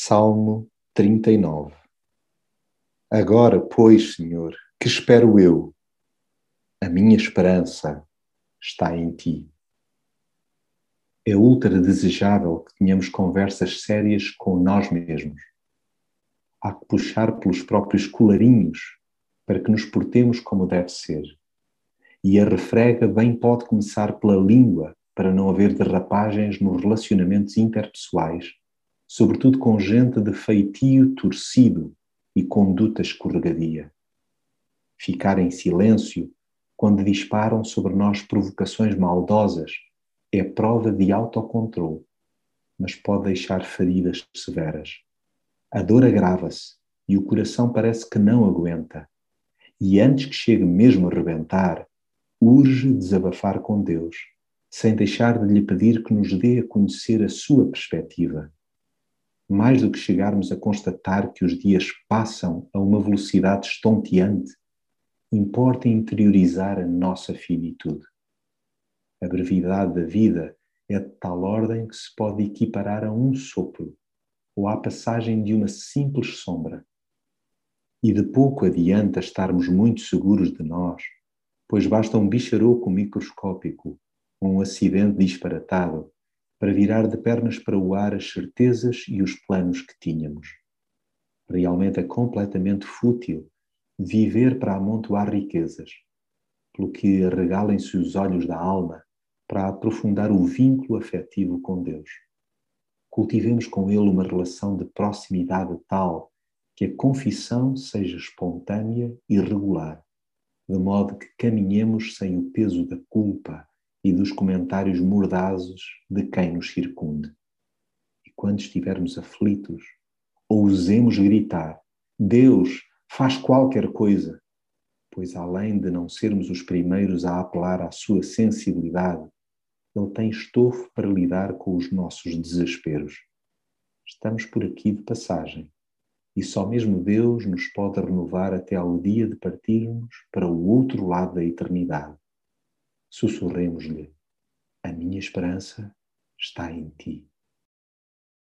Salmo 39 Agora, pois, Senhor, que espero eu? A minha esperança está em Ti. É ultra desejável que tenhamos conversas sérias com nós mesmos. Há que puxar pelos próprios colarinhos para que nos portemos como deve ser. E a refrega bem pode começar pela língua para não haver derrapagens nos relacionamentos interpessoais sobretudo com gente de feitio torcido e conduta escorregadia. Ficar em silêncio quando disparam sobre nós provocações maldosas é prova de autocontrole, mas pode deixar feridas severas. A dor agrava-se e o coração parece que não aguenta. E antes que chegue mesmo a rebentar, urge desabafar com Deus, sem deixar de lhe pedir que nos dê a conhecer a sua perspectiva mais do que chegarmos a constatar que os dias passam a uma velocidade estonteante, importa interiorizar a nossa finitude. A brevidade da vida é de tal ordem que se pode equiparar a um sopro ou à passagem de uma simples sombra. E de pouco adianta estarmos muito seguros de nós, pois basta um bicharoco microscópico um acidente disparatado para virar de pernas para o ar as certezas e os planos que tínhamos. Realmente é completamente fútil viver para amontoar riquezas, pelo que regalem-se os olhos da alma para aprofundar o vínculo afetivo com Deus. Cultivemos com Ele uma relação de proximidade tal que a confissão seja espontânea e regular, de modo que caminhemos sem o peso da culpa e dos comentários mordazes de quem nos circunde. E quando estivermos aflitos, ousemos gritar: Deus faz qualquer coisa, pois além de não sermos os primeiros a apelar à sua sensibilidade, Ele tem estofo para lidar com os nossos desesperos. Estamos por aqui de passagem e só mesmo Deus nos pode renovar até ao dia de partirmos para o outro lado da eternidade sussurremos-lhe: A minha esperança está em ti.